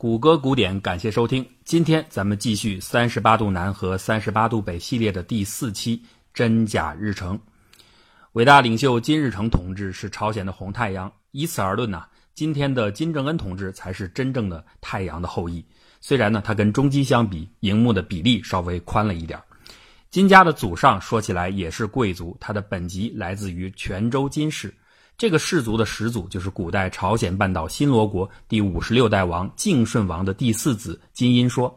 谷歌古典，感谢收听。今天咱们继续三十八度南和三十八度北系列的第四期真假日程。伟大领袖金日成同志是朝鲜的红太阳，以此而论呢，今天的金正恩同志才是真正的太阳的后裔。虽然呢，他跟中基相比，荧幕的比例稍微宽了一点。金家的祖上说起来也是贵族，他的本籍来自于泉州金氏。这个氏族的始祖就是古代朝鲜半岛新罗国第五十六代王敬顺王的第四子金英说。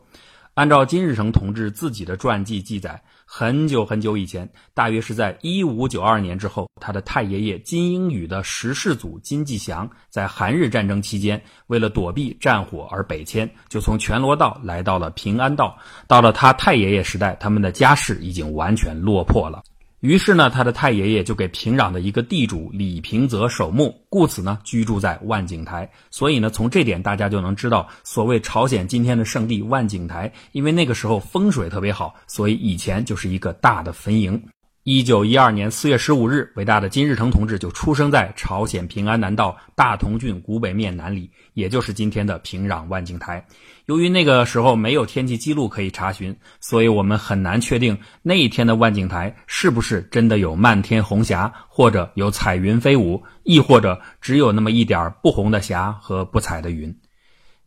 按照金日成同志自己的传记记载，很久很久以前，大约是在一五九二年之后，他的太爷爷金英宇的十世祖金继祥在韩日战争期间，为了躲避战火而北迁，就从全罗道来到了平安道。到了他太爷爷时代，他们的家世已经完全落魄了。于是呢，他的太爷爷就给平壤的一个地主李平泽守墓，故此呢，居住在万景台。所以呢，从这点大家就能知道，所谓朝鲜今天的圣地万景台，因为那个时候风水特别好，所以以前就是一个大的坟营。一九一二年四月十五日，伟大的金日成同志就出生在朝鲜平安南道大同郡古北面南里，也就是今天的平壤万景台。由于那个时候没有天气记录可以查询，所以我们很难确定那一天的万景台是不是真的有漫天红霞，或者有彩云飞舞，亦或者只有那么一点不红的霞和不彩的云。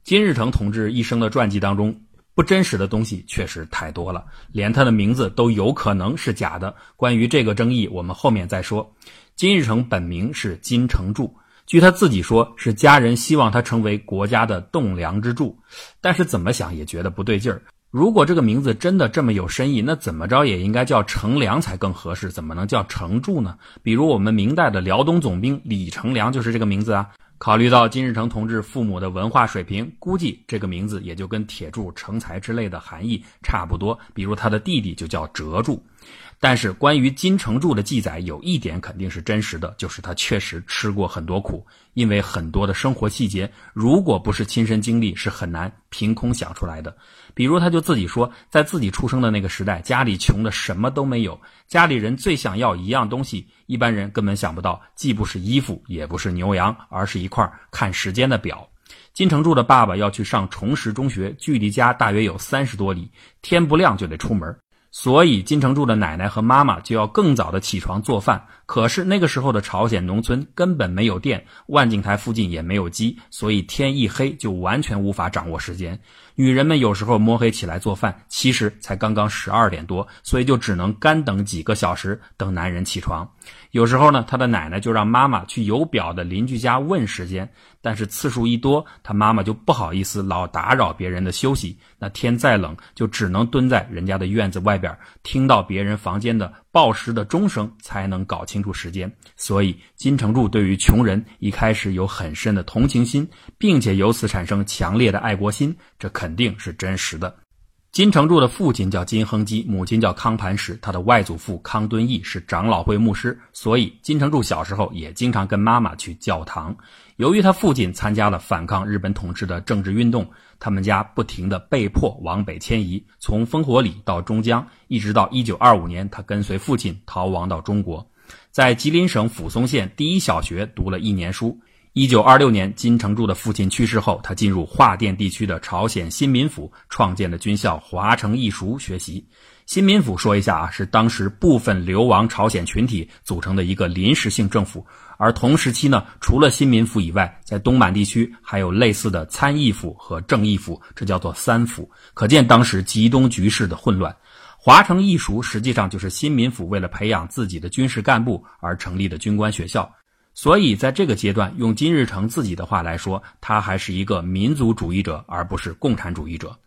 金日成同志一生的传记当中。不真实的东西确实太多了，连他的名字都有可能是假的。关于这个争议，我们后面再说。金日成本名是金成柱，据他自己说，是家人希望他成为国家的栋梁之柱。但是怎么想也觉得不对劲儿。如果这个名字真的这么有深意，那怎么着也应该叫成梁才更合适，怎么能叫成柱呢？比如我们明代的辽东总兵李成梁就是这个名字啊。考虑到金日成同志父母的文化水平，估计这个名字也就跟铁柱成才之类的含义差不多。比如他的弟弟就叫哲柱。但是关于金成柱的记载，有一点肯定是真实的，就是他确实吃过很多苦。因为很多的生活细节，如果不是亲身经历，是很难凭空想出来的。比如，他就自己说，在自己出生的那个时代，家里穷的什么都没有，家里人最想要一样东西，一般人根本想不到，既不是衣服，也不是牛羊，而是一块看时间的表。金成柱的爸爸要去上崇实中学，距离家大约有三十多里，天不亮就得出门。所以金成柱的奶奶和妈妈就要更早的起床做饭。可是那个时候的朝鲜农村根本没有电，万景台附近也没有鸡，所以天一黑就完全无法掌握时间。女人们有时候摸黑起来做饭，其实才刚刚十二点多，所以就只能干等几个小时，等男人起床。有时候呢，他的奶奶就让妈妈去有表的邻居家问时间。但是次数一多，他妈妈就不好意思老打扰别人的休息。那天再冷，就只能蹲在人家的院子外边，听到别人房间的报时的钟声，才能搞清楚时间。所以金城柱对于穷人一开始有很深的同情心，并且由此产生强烈的爱国心，这肯定是真实的。金成柱的父亲叫金亨基，母亲叫康盘石，他的外祖父康敦义是长老会牧师，所以金成柱小时候也经常跟妈妈去教堂。由于他父亲参加了反抗日本统治的政治运动，他们家不停地被迫往北迁移，从烽火里到中江，一直到1925年，他跟随父亲逃亡到中国，在吉林省抚松县第一小学读了一年书。1926年，金成柱的父亲去世后，他进入华甸地区的朝鲜新民府，创建了军校华城艺塾学习。新民府说一下啊，是当时部分流亡朝鲜群体组成的一个临时性政府。而同时期呢，除了新民府以外，在东满地区还有类似的参议府和正义府，这叫做三府。可见当时极东局势的混乱。华城艺塾实际上就是新民府为了培养自己的军事干部而成立的军官学校。所以在这个阶段，用金日成自己的话来说，他还是一个民族主义者，而不是共产主义者。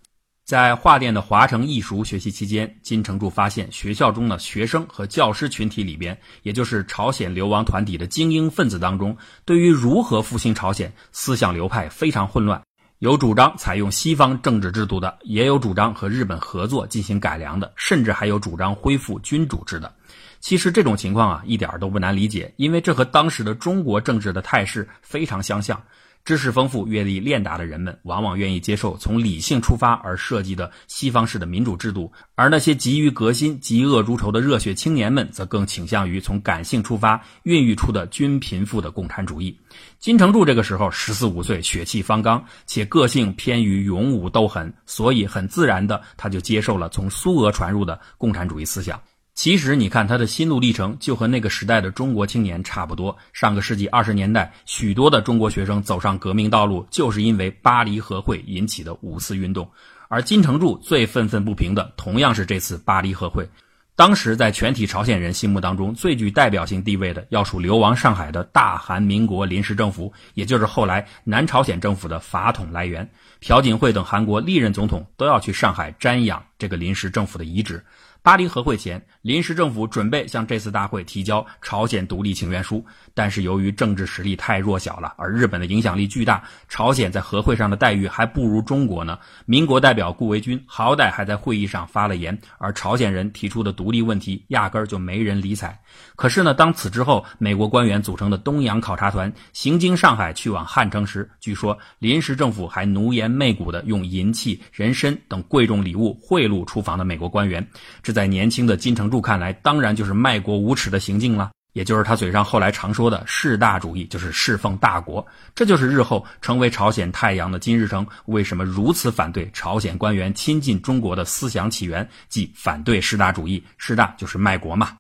在华电的华城艺塾学习期间，金成柱发现学校中的学生和教师群体里边，也就是朝鲜流亡团体的精英分子当中，对于如何复兴朝鲜，思想流派非常混乱。有主张采用西方政治制度的，也有主张和日本合作进行改良的，甚至还有主张恢复君主制的。其实这种情况啊，一点都不难理解，因为这和当时的中国政治的态势非常相像。知识丰富、阅历练达的人们，往往愿意接受从理性出发而设计的西方式的民主制度；而那些急于革新、嫉恶如仇的热血青年们，则更倾向于从感性出发孕育出的均贫富的共产主义。金城柱这个时候十四五岁，血气方刚，且个性偏于勇武斗狠，所以很自然的，他就接受了从苏俄传入的共产主义思想。其实，你看他的心路历程，就和那个时代的中国青年差不多。上个世纪二十年代，许多的中国学生走上革命道路，就是因为巴黎和会引起的五四运动。而金城柱最愤愤不平的，同样是这次巴黎和会。当时，在全体朝鲜人心目当中，最具代表性地位的，要数流亡上海的大韩民国临时政府，也就是后来南朝鲜政府的法统来源。朴槿惠等韩国历任总统都要去上海瞻仰这个临时政府的遗址。巴黎和会前，临时政府准备向这次大会提交朝鲜独立请愿书，但是由于政治实力太弱小了，而日本的影响力巨大，朝鲜在和会上的待遇还不如中国呢。民国代表顾维钧好歹还在会议上发了言，而朝鲜人提出的独立问题压根儿就没人理睬。可是呢，当此之后，美国官员组成的东洋考察团行经上海去往汉城时，据说临时政府还奴颜媚骨的用银器、人参等贵重礼物贿赂出访的美国官员。这在年轻的金城柱看来，当然就是卖国无耻的行径了，也就是他嘴上后来常说的士大主义，就是侍奉大国。这就是日后成为朝鲜太阳的金日成为什么如此反对朝鲜官员亲近中国的思想起源，即反对士大主义。士大就是卖国嘛。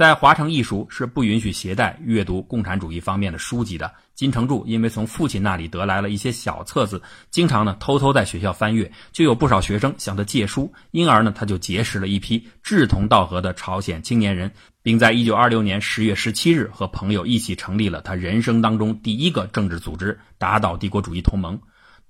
在华城艺塾是不允许携带阅读共产主义方面的书籍的。金城柱因为从父亲那里得来了一些小册子，经常呢偷偷在学校翻阅，就有不少学生向他借书，因而呢他就结识了一批志同道合的朝鲜青年人，并在一九二六年十月十七日和朋友一起成立了他人生当中第一个政治组织——打倒帝国主义同盟。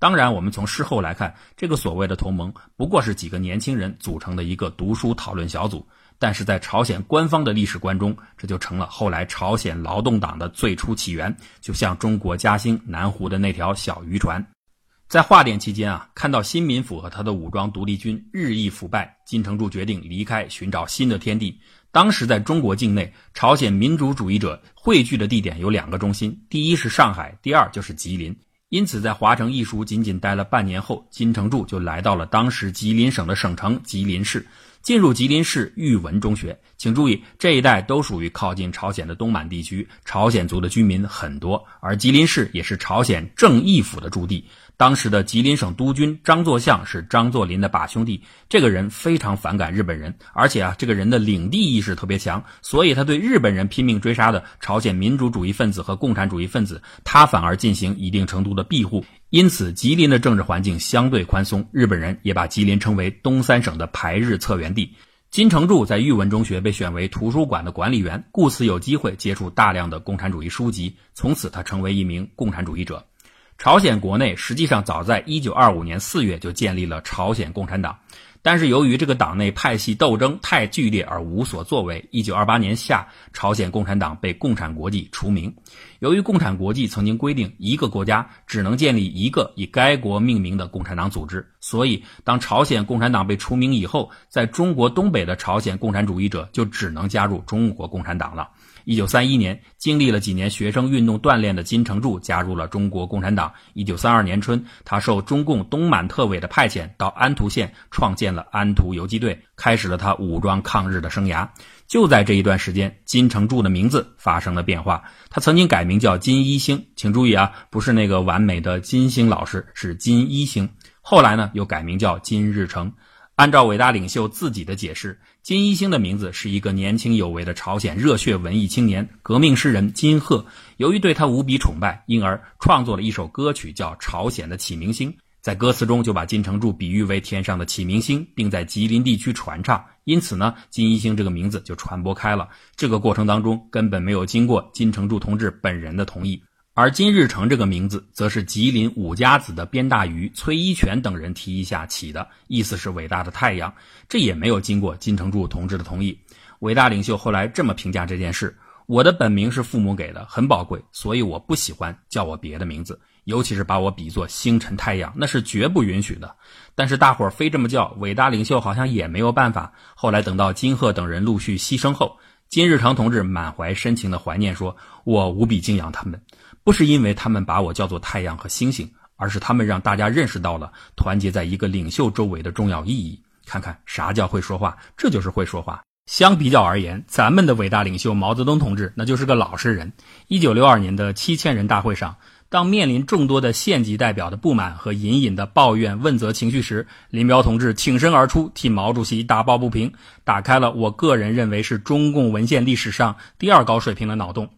当然，我们从事后来看，这个所谓的同盟不过是几个年轻人组成的一个读书讨论小组。但是在朝鲜官方的历史观中，这就成了后来朝鲜劳动党的最初起源，就像中国嘉兴南湖的那条小渔船。在化典期间啊，看到新民府和他的武装独立军日益腐败，金城柱决定离开，寻找新的天地。当时在中国境内，朝鲜民主主义者汇聚的地点有两个中心，第一是上海，第二就是吉林。因此，在华城一书仅仅待了半年后，金城柱就来到了当时吉林省的省城吉林市。进入吉林市玉文中学，请注意，这一带都属于靠近朝鲜的东满地区，朝鲜族的居民很多，而吉林市也是朝鲜正义府的驻地。当时的吉林省督军张作相是张作霖的把兄弟，这个人非常反感日本人，而且啊，这个人的领地意识特别强，所以他对日本人拼命追杀的朝鲜民主主义分子和共产主义分子，他反而进行一定程度的庇护。因此，吉林的政治环境相对宽松，日本人也把吉林称为东三省的排日策源地。金城柱在玉文中学被选为图书馆的管理员，故此有机会接触大量的共产主义书籍。从此，他成为一名共产主义者。朝鲜国内实际上早在1925年4月就建立了朝鲜共产党。但是由于这个党内派系斗争太剧烈而无所作为，一九二八年夏，朝鲜共产党被共产国际除名。由于共产国际曾经规定一个国家只能建立一个以该国命名的共产党组织，所以当朝鲜共产党被除名以后，在中国东北的朝鲜共产主义者就只能加入中国共产党了。一九三一年，经历了几年学生运动锻炼的金城柱加入了中国共产党。一九三二年春，他受中共东满特委的派遣，到安图县创建了安图游击队，开始了他武装抗日的生涯。就在这一段时间，金城柱的名字发生了变化。他曾经改名叫金一星，请注意啊，不是那个完美的金星老师，是金一星。后来呢，又改名叫金日成。按照伟大领袖自己的解释，金一星的名字是一个年轻有为的朝鲜热血文艺青年、革命诗人金鹤。由于对他无比崇拜，因而创作了一首歌曲，叫《朝鲜的启明星》。在歌词中就把金城柱比喻为天上的启明星，并在吉林地区传唱。因此呢，金一星这个名字就传播开了。这个过程当中根本没有经过金城柱同志本人的同意。而金日成这个名字，则是吉林五家子的边大鱼崔一全等人提议下起的，意思是伟大的太阳。这也没有经过金城柱同志的同意。伟大领袖后来这么评价这件事：我的本名是父母给的，很宝贵，所以我不喜欢叫我别的名字，尤其是把我比作星辰太阳，那是绝不允许的。但是大伙儿非这么叫，伟大领袖好像也没有办法。后来等到金鹤等人陆续牺牲后，金日成同志满怀深情的怀念说：“我无比敬仰他们。”不是因为他们把我叫做太阳和星星，而是他们让大家认识到了团结在一个领袖周围的重要意义。看看啥叫会说话，这就是会说话。相比较而言，咱们的伟大领袖毛泽东同志那就是个老实人。一九六二年的七千人大会上。当面临众多的县级代表的不满和隐隐的抱怨、问责情绪时，林彪同志挺身而出，替毛主席打抱不平，打开了我个人认为是中共文献历史上第二高水平的脑洞。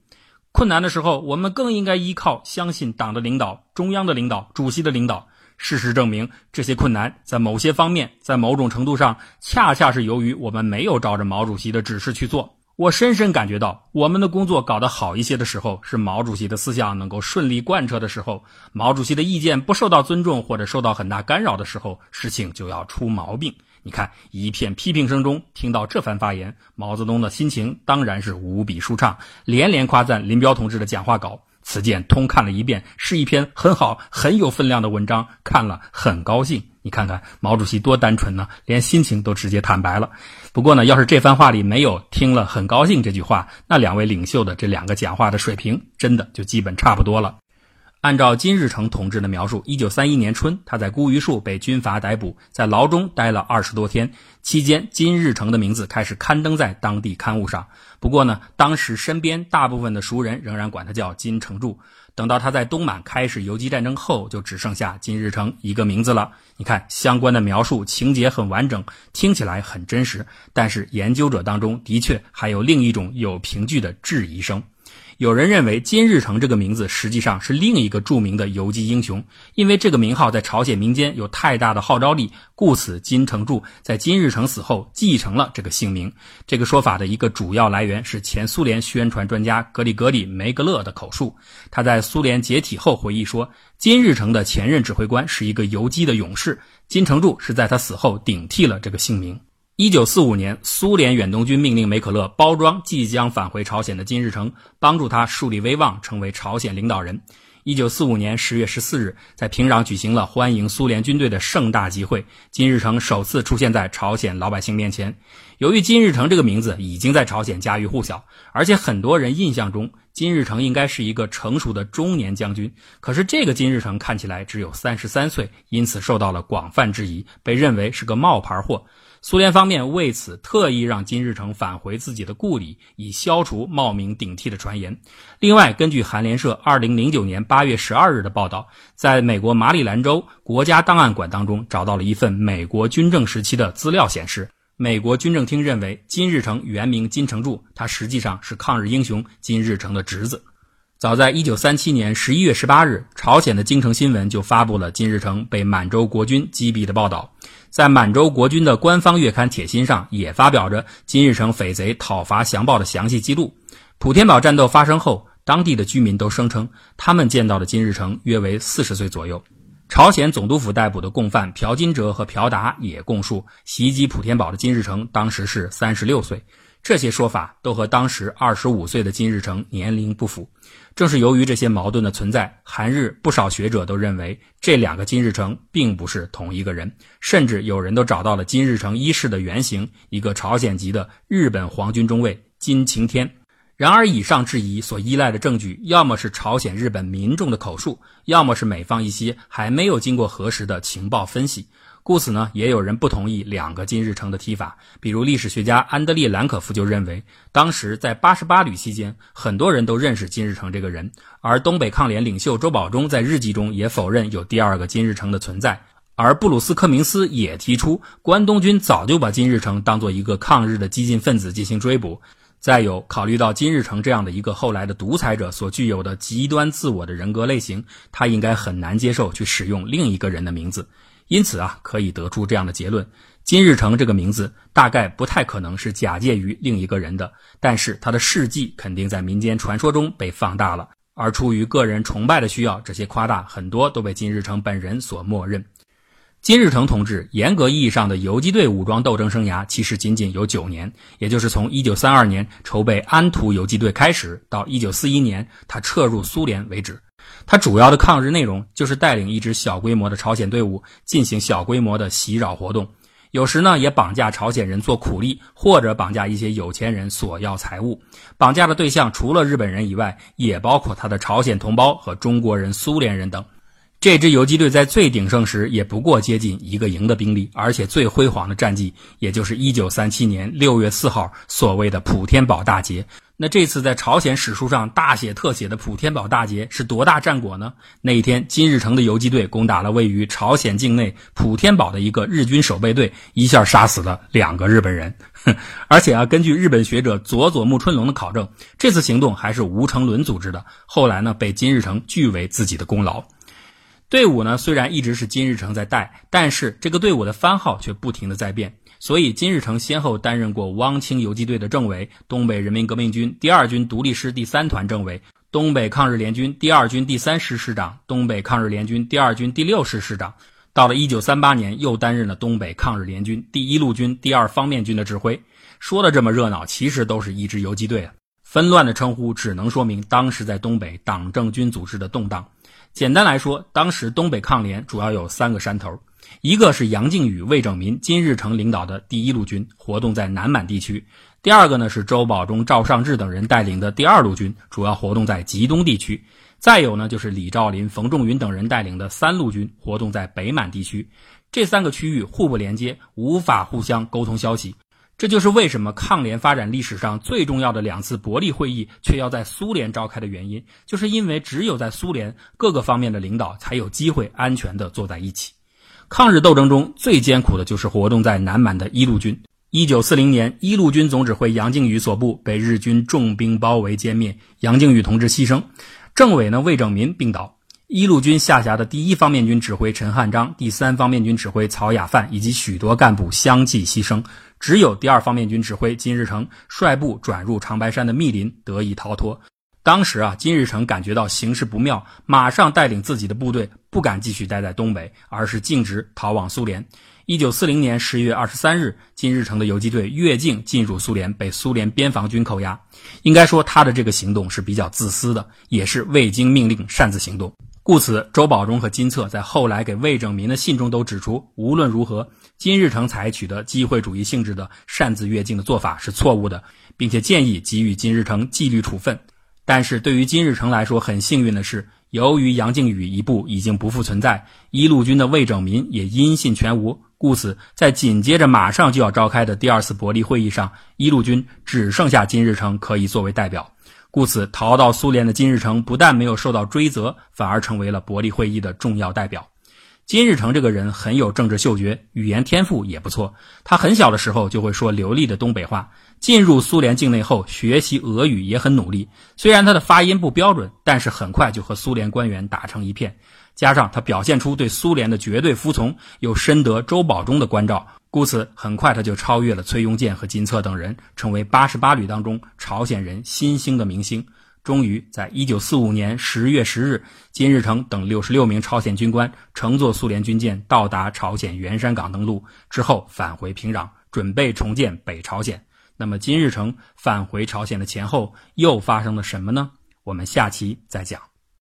困难的时候，我们更应该依靠、相信党的领导、中央的领导、主席的领导。事实证明，这些困难在某些方面，在某种程度上，恰恰是由于我们没有照着毛主席的指示去做。我深深感觉到，我们的工作搞得好一些的时候，是毛主席的思想能够顺利贯彻的时候；毛主席的意见不受到尊重或者受到很大干扰的时候，事情就要出毛病。你看，一片批评声中听到这番发言，毛泽东的心情当然是无比舒畅，连连夸赞林彪同志的讲话稿。此件通看了一遍，是一篇很好、很有分量的文章，看了很高兴。你看看毛主席多单纯呢，连心情都直接坦白了。不过呢，要是这番话里没有“听了很高兴”这句话，那两位领袖的这两个讲话的水平，真的就基本差不多了。按照金日成同志的描述，一九三一年春，他在孤榆树被军阀逮捕，在牢中待了二十多天。期间，金日成的名字开始刊登在当地刊物上。不过呢，当时身边大部分的熟人仍然管他叫金成柱。等到他在东满开始游击战争后，就只剩下金日成一个名字了。你看，相关的描述情节很完整，听起来很真实，但是研究者当中的确还有另一种有凭据的质疑声。有人认为金日成这个名字实际上是另一个著名的游击英雄，因为这个名号在朝鲜民间有太大的号召力，故此金成柱在金日成死后继承了这个姓名。这个说法的一个主要来源是前苏联宣传专家格里格里梅格勒的口述。他在苏联解体后回忆说，金日成的前任指挥官是一个游击的勇士，金成柱是在他死后顶替了这个姓名。一九四五年，苏联远东军命令梅可勒包装即将返回朝鲜的金日成，帮助他树立威望，成为朝鲜领导人。一九四五年十月十四日，在平壤举行了欢迎苏联军队的盛大集会，金日成首次出现在朝鲜老百姓面前。由于金日成这个名字已经在朝鲜家喻户晓，而且很多人印象中金日成应该是一个成熟的中年将军，可是这个金日成看起来只有三十三岁，因此受到了广泛质疑，被认为是个冒牌货。苏联方面为此特意让金日成返回自己的故里，以消除冒名顶替的传言。另外，根据韩联社二零零九年八月十二日的报道，在美国马里兰州国家档案馆当中找到了一份美国军政时期的资料，显示美国军政厅认为金日成原名金成柱，他实际上是抗日英雄金日成的侄子。早在一九三七年十一月十八日，朝鲜的京城新闻就发布了金日成被满洲国军击毙的报道。在满洲国军的官方月刊《铁心》上，也发表着金日成匪贼讨伐降报的详细记录。普天堡战斗发生后，当地的居民都声称，他们见到的金日成约为四十岁左右。朝鲜总督府逮捕的共犯朴金哲和朴达也供述，袭击普天堡的金日成当时是三十六岁。这些说法都和当时二十五岁的金日成年龄不符。正是由于这些矛盾的存在，韩日不少学者都认为这两个金日成并不是同一个人，甚至有人都找到了金日成一世的原型，一个朝鲜籍的日本皇军中尉金晴天。然而，以上质疑所依赖的证据，要么是朝鲜日本民众的口述，要么是美方一些还没有经过核实的情报分析。故此呢，也有人不同意两个金日成的提法。比如历史学家安德烈·兰可夫就认为，当时在八十八旅期间，很多人都认识金日成这个人。而东北抗联领袖周保中在日记中也否认有第二个金日成的存在。而布鲁斯·科明斯也提出，关东军早就把金日成当做一个抗日的激进分子进行追捕。再有，考虑到金日成这样的一个后来的独裁者所具有的极端自我的人格类型，他应该很难接受去使用另一个人的名字。因此啊，可以得出这样的结论：金日成这个名字大概不太可能是假借于另一个人的，但是他的事迹肯定在民间传说中被放大了。而出于个人崇拜的需要，这些夸大很多都被金日成本人所默认。金日成同志严格意义上的游击队武装斗争生涯其实仅仅有九年，也就是从1932年筹备安图游击队开始，到1941年他撤入苏联为止。他主要的抗日内容就是带领一支小规模的朝鲜队伍进行小规模的袭扰活动。有时呢也绑架朝鲜人做苦力，或者绑架一些有钱人索要财物。绑架的对象除了日本人以外，也包括他的朝鲜同胞和中国人、苏联人等。这支游击队在最鼎盛时也不过接近一个营的兵力，而且最辉煌的战绩，也就是1937年6月4号所谓的普天堡大捷。那这次在朝鲜史书上大写特写的普天堡大捷是多大战果呢？那一天，金日成的游击队攻打了位于朝鲜境内普天堡的一个日军守备队，一下杀死了两个日本人。而且啊，根据日本学者佐佐木春龙的考证，这次行动还是吴成伦组织的，后来呢被金日成据为自己的功劳。队伍呢，虽然一直是金日成在带，但是这个队伍的番号却不停的在变。所以金日成先后担任过汪清游击队的政委、东北人民革命军第二军独立师第三团政委、东北抗日联军第二军第三师师长、东北抗日联军第二军第六师师长。到了一九三八年，又担任了东北抗日联军第一路军第二方面军的指挥。说的这么热闹，其实都是一支游击队啊。纷乱的称呼只能说明当时在东北党政军组织的动荡。简单来说，当时东北抗联主要有三个山头，一个是杨靖宇、魏拯民、金日成领导的第一路军，活动在南满地区；第二个呢是周保中、赵尚志等人带领的第二路军，主要活动在吉东地区；再有呢就是李兆林、冯仲云等人带领的三路军，活动在北满地区。这三个区域互不连接，无法互相沟通消息。这就是为什么抗联发展历史上最重要的两次伯利会议却要在苏联召开的原因，就是因为只有在苏联，各个方面的领导才有机会安全地坐在一起。抗日斗争中最艰苦的就是活动在南满的一路军。一九四零年，一路军总指挥杨靖宇所部被日军重兵包围歼灭，杨靖宇同志牺牲，政委呢魏拯民病倒。一路军下辖的第一方面军指挥陈汉章、第三方面军指挥曹雅范以及许多干部相继牺牲。只有第二方面军指挥金日成率部转入长白山的密林得以逃脱。当时啊，金日成感觉到形势不妙，马上带领自己的部队不敢继续待在东北，而是径直逃往苏联。一九四零年十月二十三日，金日成的游击队越境进入苏联，被苏联边防军扣押。应该说，他的这个行动是比较自私的，也是未经命令擅自行动。故此，周保中和金策在后来给魏拯民的信中都指出，无论如何，金日成采取的机会主义性质的擅自越境的做法是错误的，并且建议给予金日成纪律处分。但是对于金日成来说，很幸运的是，由于杨靖宇一部已经不复存在，一路军的魏拯民也音信全无，故此，在紧接着马上就要召开的第二次伯利会议上，一路军只剩下金日成可以作为代表。故此，逃到苏联的金日成不但没有受到追责，反而成为了伯利会议的重要代表。金日成这个人很有政治嗅觉，语言天赋也不错。他很小的时候就会说流利的东北话。进入苏联境内后，学习俄语也很努力。虽然他的发音不标准，但是很快就和苏联官员打成一片。加上他表现出对苏联的绝对服从，又深得周保中的关照。故此，很快他就超越了崔庸健和金策等人，成为八十八旅当中朝鲜人新兴的明星。终于，在一九四五年十月十日，金日成等六十六名朝鲜军官乘坐苏联军舰到达朝鲜元山港登陆之后，返回平壤，准备重建北朝鲜。那么，金日成返回朝鲜的前后又发生了什么呢？我们下期再讲。